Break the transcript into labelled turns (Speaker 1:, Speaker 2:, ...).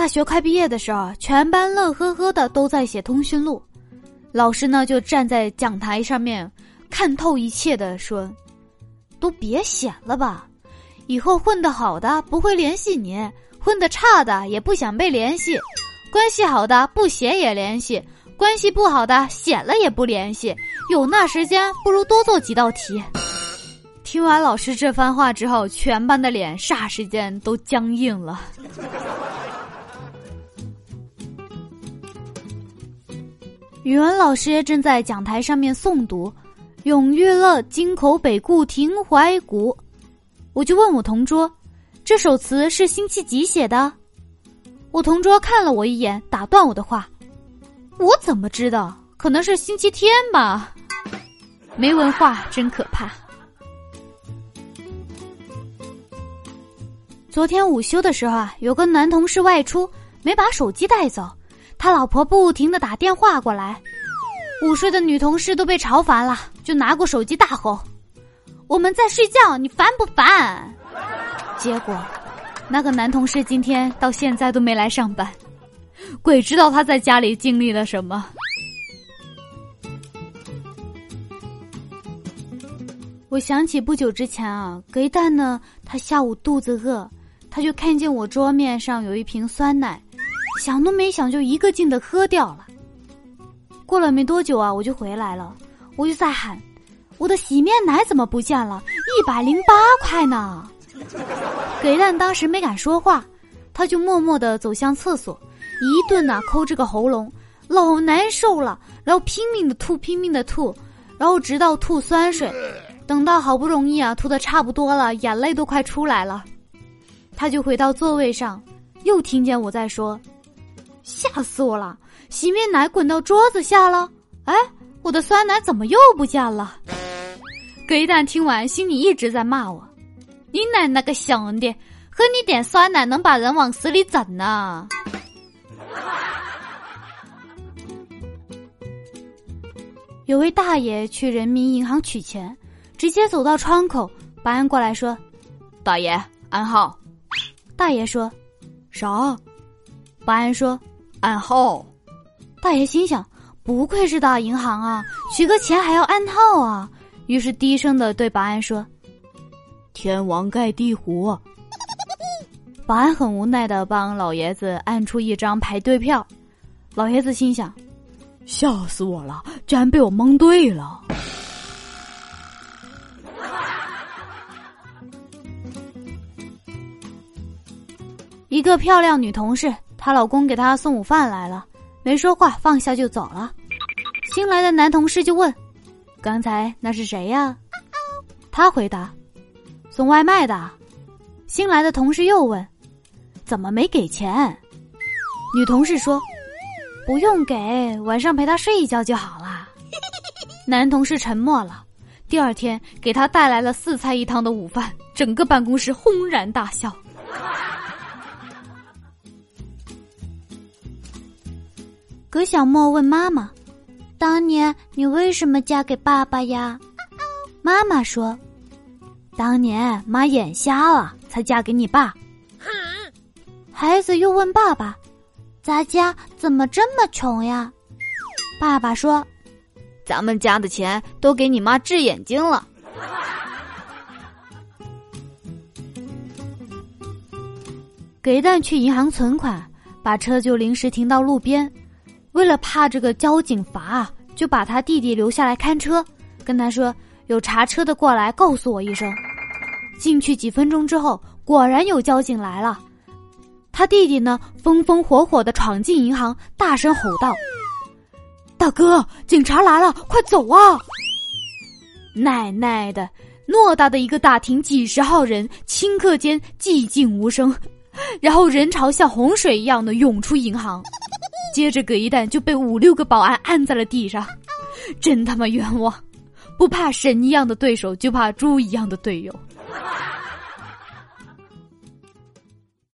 Speaker 1: 大学快毕业的时候，全班乐呵呵的都在写通讯录，老师呢就站在讲台上面看透一切的说：“都别写了吧，以后混得好的不会联系你，混得差的也不想被联系，关系好的不写也联系，关系不好的写了也不联系。有那时间，不如多做几道题。”听完老师这番话之后，全班的脸霎时间都僵硬了。语文老师正在讲台上面诵读《永乐乐京口北固亭怀古》，我就问我同桌：“这首词是星期几写的？”我同桌看了我一眼，打断我的话：“我怎么知道？可能是星期天吧。”没文化真可怕。昨天午休的时候啊，有个男同事外出没把手机带走。他老婆不停的打电话过来，午睡的女同事都被吵烦了，就拿过手机大吼：“我们在睡觉，你烦不烦？”结果，那个男同事今天到现在都没来上班，鬼知道他在家里经历了什么。我想起不久之前啊，隔一蛋呢，他下午肚子饿，他就看见我桌面上有一瓶酸奶。想都没想就一个劲的喝掉了。过了没多久啊，我就回来了，我就在喊：“我的洗面奶怎么不见了？一百零八块呢！”给蛋当时没敢说话，他就默默的走向厕所，一顿呐抠这个喉咙，老难受了，然后拼命的吐，拼命的吐，然后直到吐酸水，等到好不容易啊吐的差不多了，眼泪都快出来了，他就回到座位上，又听见我在说。吓死我了！洗面奶滚到桌子下了。哎，我的酸奶怎么又不见了？葛一蛋听完，心里一直在骂我：“你奶奶个熊的，喝你点酸奶能把人往死里整呢？”有位大爷去人民银行取钱，直接走到窗口，保安过来说：“大爷，暗号。”大爷说：“啥？”保安说。暗号，大爷心想：不愧是大银行啊，取个钱还要暗号啊！于是低声的对保安说：“天王盖地虎。”保安很无奈的帮老爷子按出一张排队票。老爷子心想：吓死我了，居然被我蒙对了。一个漂亮女同事。她老公给她送午饭来了，没说话，放下就走了。新来的男同事就问：“刚才那是谁呀？”他回答：“送外卖的。”新来的同事又问：“怎么没给钱？”女同事说：“不用给，晚上陪他睡一觉就好了。”男同事沉默了。第二天给他带来了四菜一汤的午饭，整个办公室轰然大笑。葛小莫问妈妈：“当年你为什么嫁给爸爸呀？”妈妈说：“当年妈眼瞎了，才嫁给你爸。”孩子又问爸爸：“咱家怎么这么穷呀？”爸爸说：“咱们家的钱都给你妈治眼睛了。”给蛋去银行存款，把车就临时停到路边。为了怕这个交警罚，就把他弟弟留下来看车，跟他说有查车的过来告诉我一声。进去几分钟之后，果然有交警来了。他弟弟呢，风风火火的闯进银行，大声吼道：“大哥，警察来了，快走啊！”奶奶的，偌大的一个大厅，几十号人，顷刻间寂静无声，然后人潮像洪水一样的涌出银行。接着，葛一蛋就被五六个保安按在了地上，真他妈冤枉！不怕神一样的对手，就怕猪一样的队友。